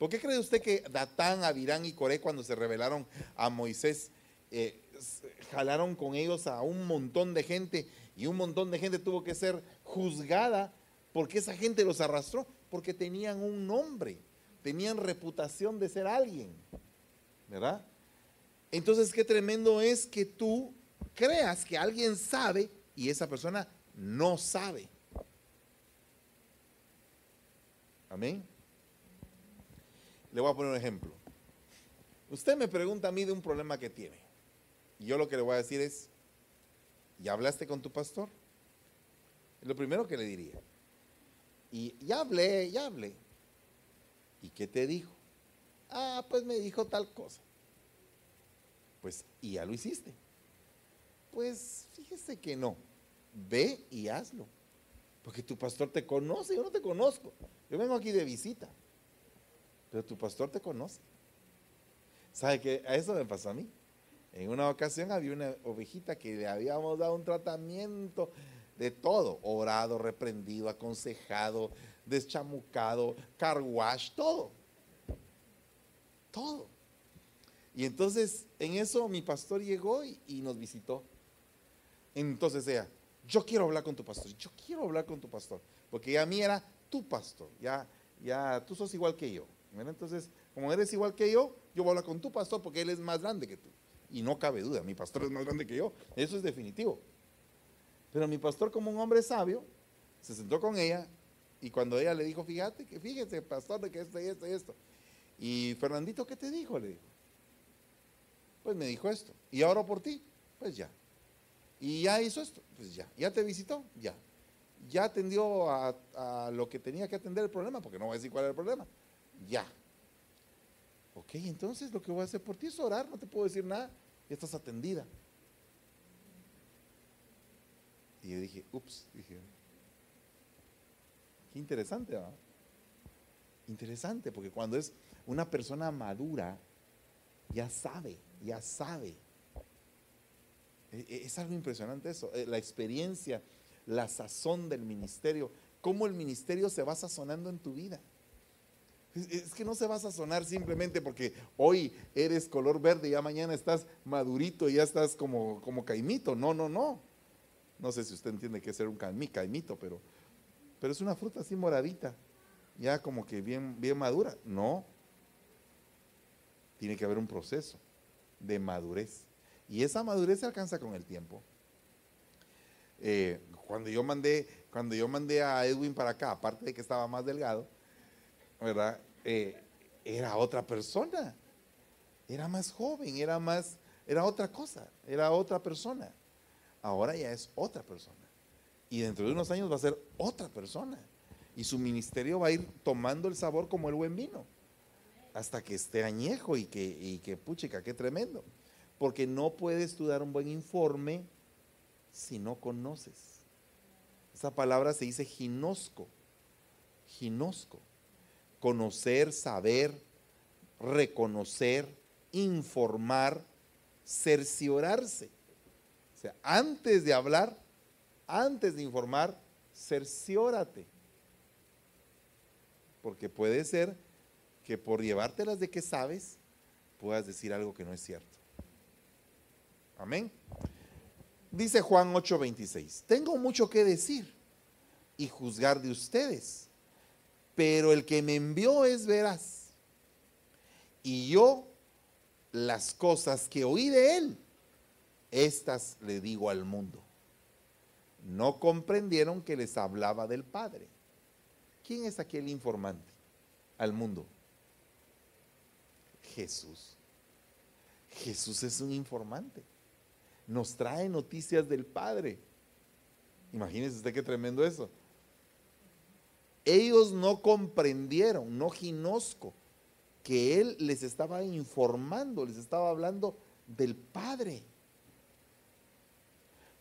¿Por qué cree usted que Datán, Abirán y Coré cuando se rebelaron a Moisés, eh, jalaron con ellos a un montón de gente y un montón de gente tuvo que ser juzgada porque esa gente los arrastró? Porque tenían un nombre, tenían reputación de ser alguien, ¿verdad? Entonces, qué tremendo es que tú creas que alguien sabe y esa persona no sabe. Amén. Le voy a poner un ejemplo. Usted me pregunta a mí de un problema que tiene. Y yo lo que le voy a decir es, ¿ya hablaste con tu pastor? Es lo primero que le diría. Y ya hablé, ya hablé. ¿Y qué te dijo? Ah, pues me dijo tal cosa. Pues, y ya lo hiciste. Pues fíjese que no. Ve y hazlo. Porque tu pastor te conoce, yo no te conozco. Yo vengo aquí de visita. Pero tu pastor te conoce. ¿Sabe qué? A eso me pasó a mí. En una ocasión había una ovejita que le habíamos dado un tratamiento de todo, orado, reprendido, aconsejado, deschamucado, car wash, todo. Todo. Y entonces en eso mi pastor llegó y, y nos visitó. Entonces ella, yo quiero hablar con tu pastor, yo quiero hablar con tu pastor, porque ya a mí era tu pastor, ya, ya tú sos igual que yo. Entonces, como eres igual que yo, yo voy a hablar con tu pastor porque él es más grande que tú. Y no cabe duda, mi pastor es más grande que yo, eso es definitivo. Pero mi pastor, como un hombre sabio, se sentó con ella y cuando ella le dijo, fíjate, que fíjese, pastor, de que esto y esto y esto. Y Fernandito, ¿qué te dijo? Le dijo. Pues me dijo esto. ¿Y ahora por ti? Pues ya. ¿Y ya hizo esto? Pues ya. ¿Ya te visitó? Ya. ¿Ya atendió a, a lo que tenía que atender el problema? Porque no voy a decir cuál era el problema. Ya. Ok, entonces lo que voy a hacer por ti es orar, no te puedo decir nada, ya estás atendida. Y yo dije, ups, dije, qué interesante, ¿no? Interesante, porque cuando es una persona madura, ya sabe, ya sabe. E, e, es algo impresionante eso, eh, la experiencia, la sazón del ministerio, cómo el ministerio se va sazonando en tu vida. Es que no se va a sazonar simplemente porque hoy eres color verde y ya mañana estás madurito y ya estás como, como caimito. No, no, no. No sé si usted entiende que es ser un caimito, pero, pero es una fruta así moradita, ya como que bien, bien madura. No. Tiene que haber un proceso de madurez. Y esa madurez se alcanza con el tiempo. Eh, cuando yo mandé, cuando yo mandé a Edwin para acá, aparte de que estaba más delgado, ¿verdad? Eh, era otra persona. Era más joven, era más, era otra cosa, era otra persona. Ahora ya es otra persona. Y dentro de unos años va a ser otra persona. Y su ministerio va a ir tomando el sabor como el buen vino. Hasta que esté añejo y que, y que puchica, qué tremendo. Porque no puedes tú dar un buen informe si no conoces. Esa palabra se dice ginosco. Ginosco conocer, saber, reconocer, informar, cerciorarse. O sea, antes de hablar, antes de informar, cerciórate. Porque puede ser que por llevártelas de que sabes, puedas decir algo que no es cierto. Amén. Dice Juan 8:26, tengo mucho que decir y juzgar de ustedes pero el que me envió es veraz. Y yo las cosas que oí de él, estas le digo al mundo. No comprendieron que les hablaba del Padre. ¿Quién es aquel informante al mundo? Jesús. Jesús es un informante. Nos trae noticias del Padre. Imagínese usted qué tremendo eso ellos no comprendieron, no ginosco, que Él les estaba informando, les estaba hablando del Padre.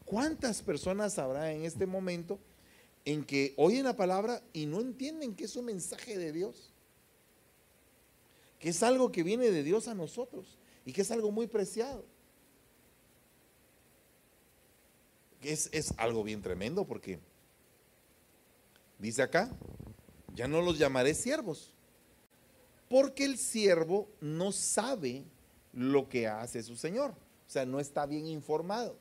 ¿Cuántas personas habrá en este momento en que oyen la palabra y no entienden que es un mensaje de Dios? Que es algo que viene de Dios a nosotros y que es algo muy preciado. Es, es algo bien tremendo porque Dice acá, ya no los llamaré siervos, porque el siervo no sabe lo que hace su Señor. O sea, no está bien informado.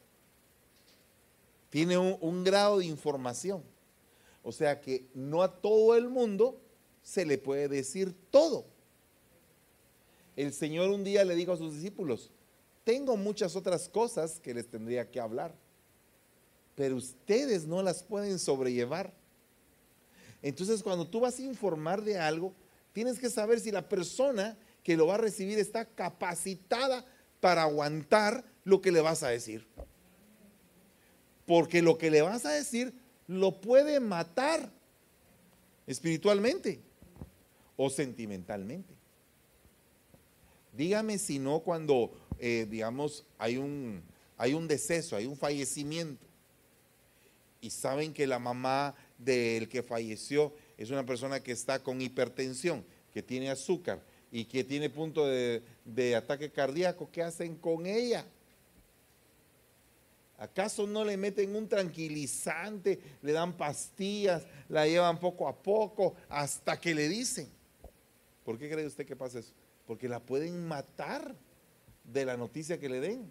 Tiene un, grado de información. O sea que no a todo el mundo se le puede decir todo. El Señor un día le dijo a sus discípulos, tengo muchas otras cosas que les tendría que hablar, pero ustedes no las pueden sobrellevar. Entonces, cuando tú vas a informar de algo, tienes que saber si la persona que lo va a recibir está capacitada para aguantar lo que le vas a decir. Porque lo que le vas a decir lo puede matar espiritualmente o sentimentalmente. Dígame si no cuando, eh, digamos, hay un, hay un deceso, hay un fallecimiento. Y saben que la mamá del que falleció es una persona que está con hipertensión, que tiene azúcar y que tiene punto de, ataque cardíaco. ¿Qué hacen con ella? ¿Acaso no le meten un tranquilizante, le dan pastillas, la llevan poco a poco hasta que le dicen? ¿Por qué cree usted que pasa eso? Porque la pueden matar de la noticia que le den.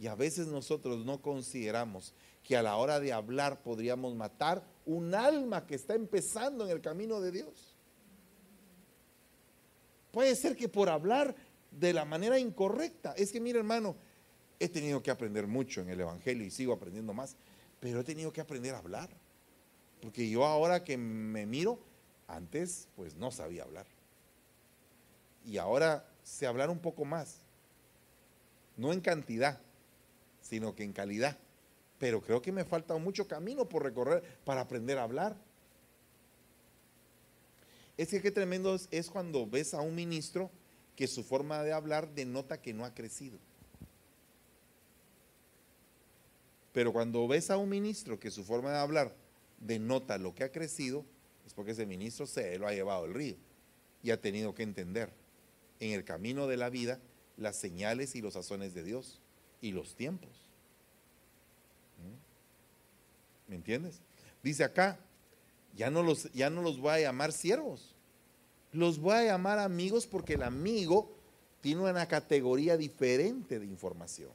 Y a veces nosotros no consideramos que a la hora de hablar podríamos matar un alma que está empezando en el camino de Dios. Puede ser que por hablar de la manera incorrecta, es que mire hermano, he tenido que aprender mucho en el Evangelio y sigo aprendiendo más, pero he tenido que aprender a hablar. Porque yo ahora que me miro, antes pues no sabía hablar. Y ahora sé hablar un poco más. No en cantidad, sino que en calidad. Pero creo que me falta mucho camino por recorrer para aprender a hablar. Es que qué tremendo es, cuando ves a un ministro que su forma de hablar denota que no ha crecido. Pero cuando ves a un ministro que su forma de hablar denota lo que ha crecido, es porque ese ministro se lo ha llevado el río y ha tenido que entender en el camino de la vida las señales y los sazones de Dios y los tiempos. ¿Mm? ¿Me entiendes? Dice acá, ya no los, ya no los voy a llamar siervos, los voy a llamar amigos porque el amigo tiene una categoría diferente de información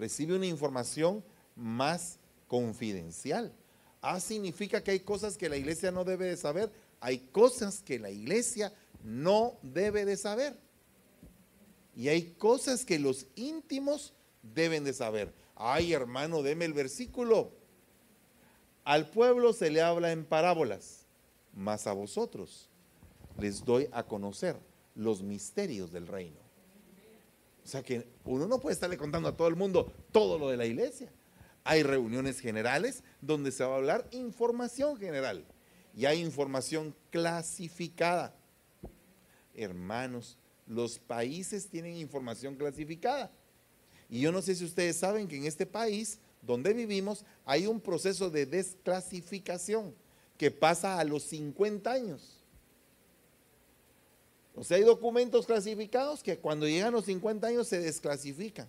recibe una información más confidencial. Ah, significa que hay cosas que la iglesia no debe de saber. Hay cosas que la iglesia no debe de saber. Y hay cosas que los íntimos deben de saber. Ay, hermano, deme el versículo. Al pueblo se le habla en parábolas, mas a vosotros les doy a conocer los misterios del reino. O sea que uno no puede estarle contando a todo el mundo todo lo de la iglesia. Hay reuniones generales donde se va a hablar información general y hay información clasificada. Hermanos, los países tienen información clasificada. Y yo no sé si ustedes saben que en este país donde vivimos hay un proceso de desclasificación que pasa a los 50 años. O sea, hay documentos clasificados que cuando llegan los 50 años se desclasifican.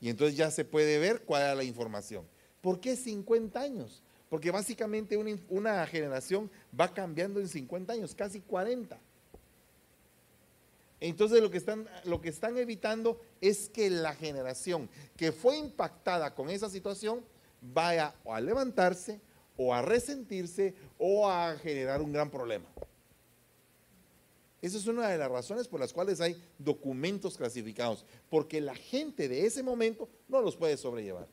Y entonces ya se puede ver cuál es la información. ¿Por qué 50 años? Porque básicamente una, generación va cambiando en 50 años, casi 40. Entonces lo que, están, lo que están evitando es que la generación que fue impactada con esa situación vaya a levantarse o a resentirse o a generar un gran problema. Esa es una de las razones por las cuales hay documentos clasificados, porque la gente de ese momento no los puede sobrellevar.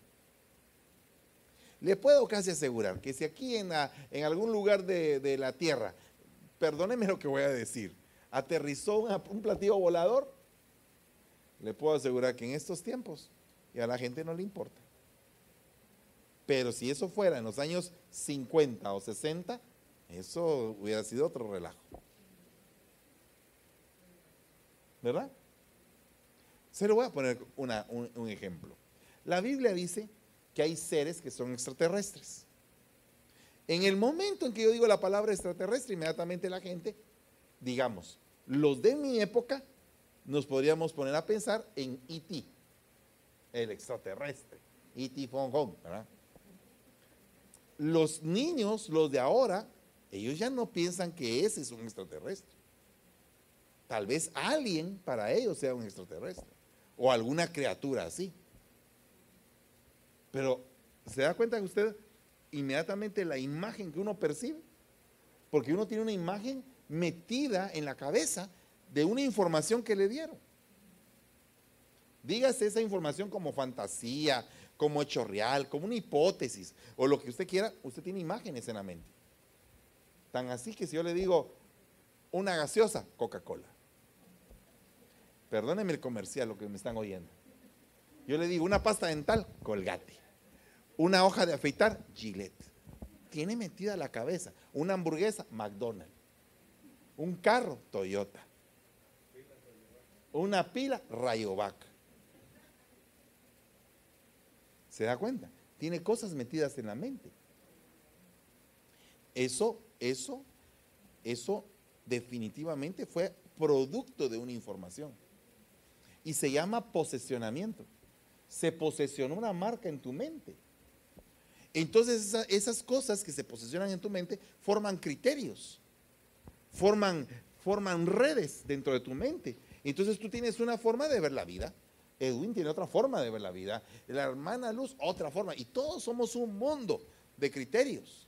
Le puedo casi asegurar que si aquí en, en algún lugar de, la Tierra, perdóneme lo que voy a decir, aterrizó un platillo volador, le puedo asegurar que en estos tiempos ya a la gente no le importa. Pero si eso fuera en los años 50 o 60, eso hubiera sido otro relajo. ¿verdad? Se lo voy a poner un, ejemplo. La Biblia dice que hay seres que son extraterrestres. En el momento en que yo digo la palabra extraterrestre, inmediatamente la gente, digamos, los de mi época, nos podríamos poner a pensar en E.T., el extraterrestre, E.T. Fong Hong, ¿verdad? Los niños, los de ahora, ellos ya no piensan que ese es un extraterrestre. Tal vez alguien para ellos sea un extraterrestre o alguna criatura así. Pero se da cuenta que usted inmediatamente la imagen que uno percibe, porque uno tiene una imagen metida en la cabeza de una información que le dieron. Dígase esa información como fantasía, como hecho real, como una hipótesis, o lo que usted quiera, usted tiene imágenes en la mente. Tan así que si yo le digo una gaseosa, Coca-Cola. Perdónenme el comercial, lo que me están oyendo. Yo le digo, una pasta dental, colgate. Una hoja de afeitar, Gillette. Tiene metida la cabeza. Una hamburguesa, McDonald's. Un carro, Toyota. Una pila, Rayovac. ¿Se da cuenta? Tiene cosas metidas en la mente. Eso, eso, eso definitivamente fue producto de una información. Y se llama posesionamiento. Se posesionó una marca en tu mente. Entonces esas cosas que se posesionan en tu mente forman criterios, forman, forman redes dentro de tu mente. Entonces tú tienes una forma de ver la vida. Edwin tiene otra forma de ver la vida. La hermana Luz, otra forma. Y todos somos un mundo de criterios.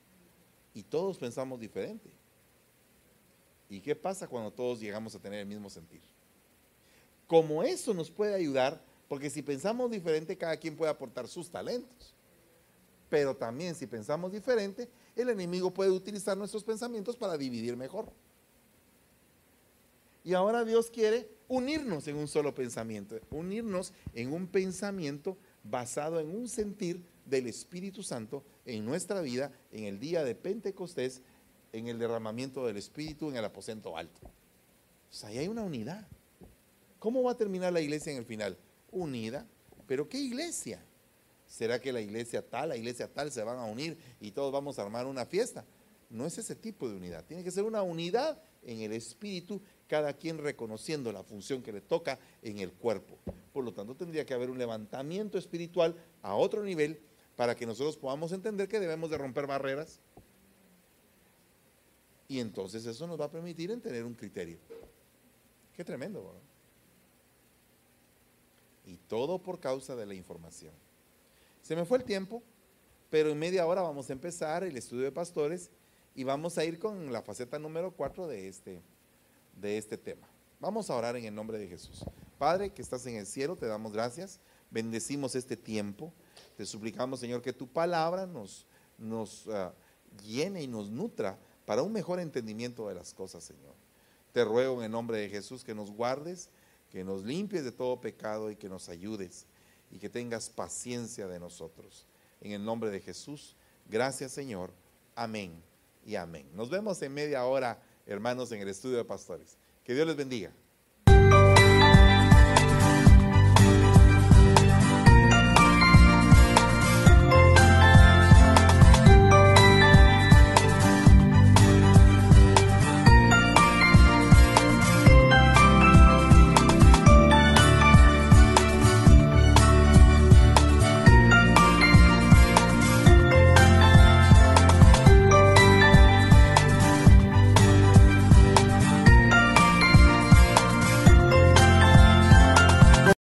Y todos pensamos diferente. ¿Y qué pasa cuando todos llegamos a tener el mismo sentir? Como eso nos puede ayudar, porque si pensamos diferente, cada quien puede aportar sus talentos. Pero también si pensamos diferente, el enemigo puede utilizar nuestros pensamientos para dividir mejor. Y ahora Dios quiere unirnos en un solo pensamiento, unirnos en un pensamiento basado en un sentir del Espíritu Santo en nuestra vida en el día de Pentecostés, en el derramamiento del Espíritu en el aposento alto. O sea, ahí hay una unidad. ¿Cómo va a terminar la iglesia en el final? Unida. ¿Pero qué iglesia? ¿Será que la iglesia tal, la iglesia tal se van a unir y todos vamos a armar una fiesta? No es ese tipo de unidad. Tiene que ser una unidad en el espíritu, cada quien reconociendo la función que le toca en el cuerpo. Por lo tanto, tendría que haber un levantamiento espiritual a otro nivel para que nosotros podamos entender que debemos de romper barreras. Y entonces eso nos va a permitir en tener un criterio. Qué tremendo. ¿verdad? Y todo por causa de la información. Se me fue el tiempo, pero en media hora vamos a empezar el estudio de pastores y vamos a ir con la faceta número 4 de este, de este tema. Vamos a orar en el nombre de Jesús. Padre, que estás en el cielo, te damos gracias, bendecimos este tiempo, te suplicamos, Señor, que tu palabra nos, nos uh, llene y nos nutra para un mejor entendimiento de las cosas, Señor. Te ruego en el nombre de Jesús que nos guardes, que nos limpies de todo pecado y que nos ayudes y que tengas paciencia de nosotros. En el nombre de Jesús, gracias Señor. Amén y amén. Nos vemos en media hora, hermanos, en el estudio de pastores. Que Dios les bendiga.